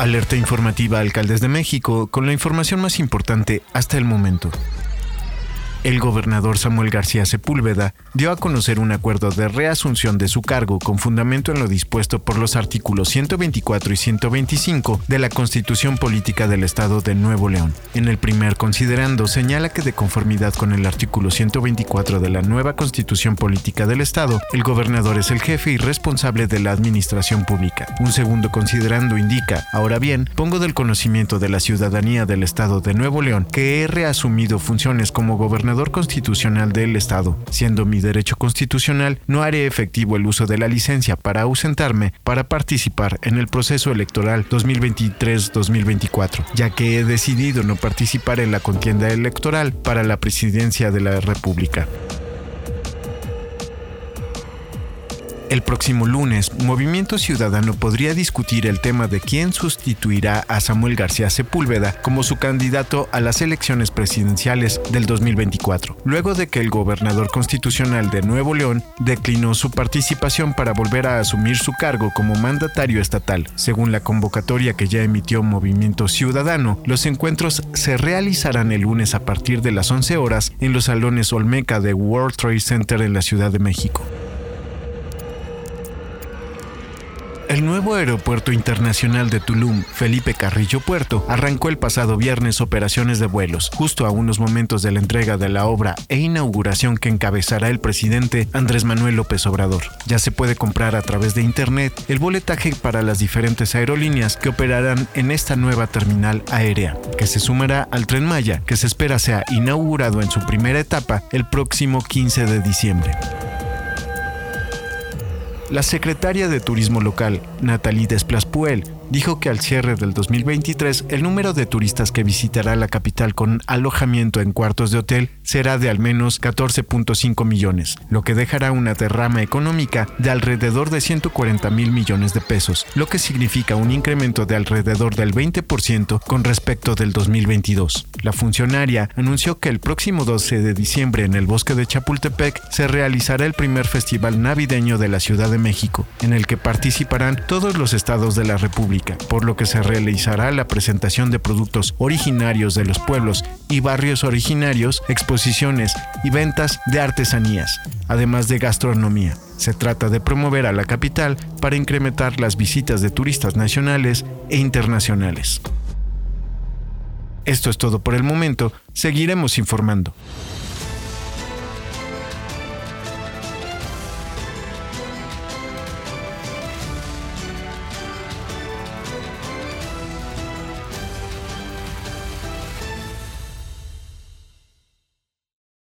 Alerta informativa Alcaldes de México con la información más importante hasta el momento. El gobernador Samuel García Sepúlveda dio a conocer un acuerdo de reasunción de su cargo con fundamento en lo dispuesto por los artículos 124 y 125 de la Constitución Política del Estado de Nuevo León. En el primer considerando señala que de conformidad con el artículo 124 de la nueva Constitución Política del Estado, el gobernador es el jefe y responsable de la administración pública. Un segundo considerando indica, ahora bien, pongo del conocimiento de la ciudadanía del Estado de Nuevo León que he reasumido funciones como gobernador constitucional del Estado. Siendo mi derecho constitucional, no haré efectivo el uso de la licencia para ausentarme para participar en el proceso electoral 2023-2024, ya que he decidido no participar en la contienda electoral para la presidencia de la República. El próximo lunes, Movimiento Ciudadano podría discutir el tema de quién sustituirá a Samuel García Sepúlveda como su candidato a las elecciones presidenciales del 2024, luego de que el gobernador constitucional de Nuevo León declinó su participación para volver a asumir su cargo como mandatario estatal. Según la convocatoria que ya emitió Movimiento Ciudadano, los encuentros se realizarán el lunes a partir de las 11 horas en los salones Olmeca de World Trade Center en la Ciudad de México. El nuevo aeropuerto internacional de Tulum, Felipe Carrillo Puerto, arrancó el pasado viernes operaciones de vuelos, justo a unos momentos de la entrega de la obra e inauguración que encabezará el presidente Andrés Manuel López Obrador. Ya se puede comprar a través de internet el boletaje para las diferentes aerolíneas que operarán en esta nueva terminal aérea, que se sumará al tren Maya, que se espera sea inaugurado en su primera etapa el próximo 15 de diciembre. La secretaria de Turismo local, Nathalie Desplaspuel, dijo que al cierre del 2023 el número de turistas que visitará la capital con alojamiento en cuartos de hotel será de al menos 14.5 millones, lo que dejará una derrama económica de alrededor de 140 mil millones de pesos, lo que significa un incremento de alrededor del 20% con respecto del 2022. La funcionaria anunció que el próximo 12 de diciembre en el bosque de Chapultepec se realizará el primer festival navideño de la Ciudad de México, en el que participarán todos los estados de la República por lo que se realizará la presentación de productos originarios de los pueblos y barrios originarios, exposiciones y ventas de artesanías, además de gastronomía. Se trata de promover a la capital para incrementar las visitas de turistas nacionales e internacionales. Esto es todo por el momento, seguiremos informando.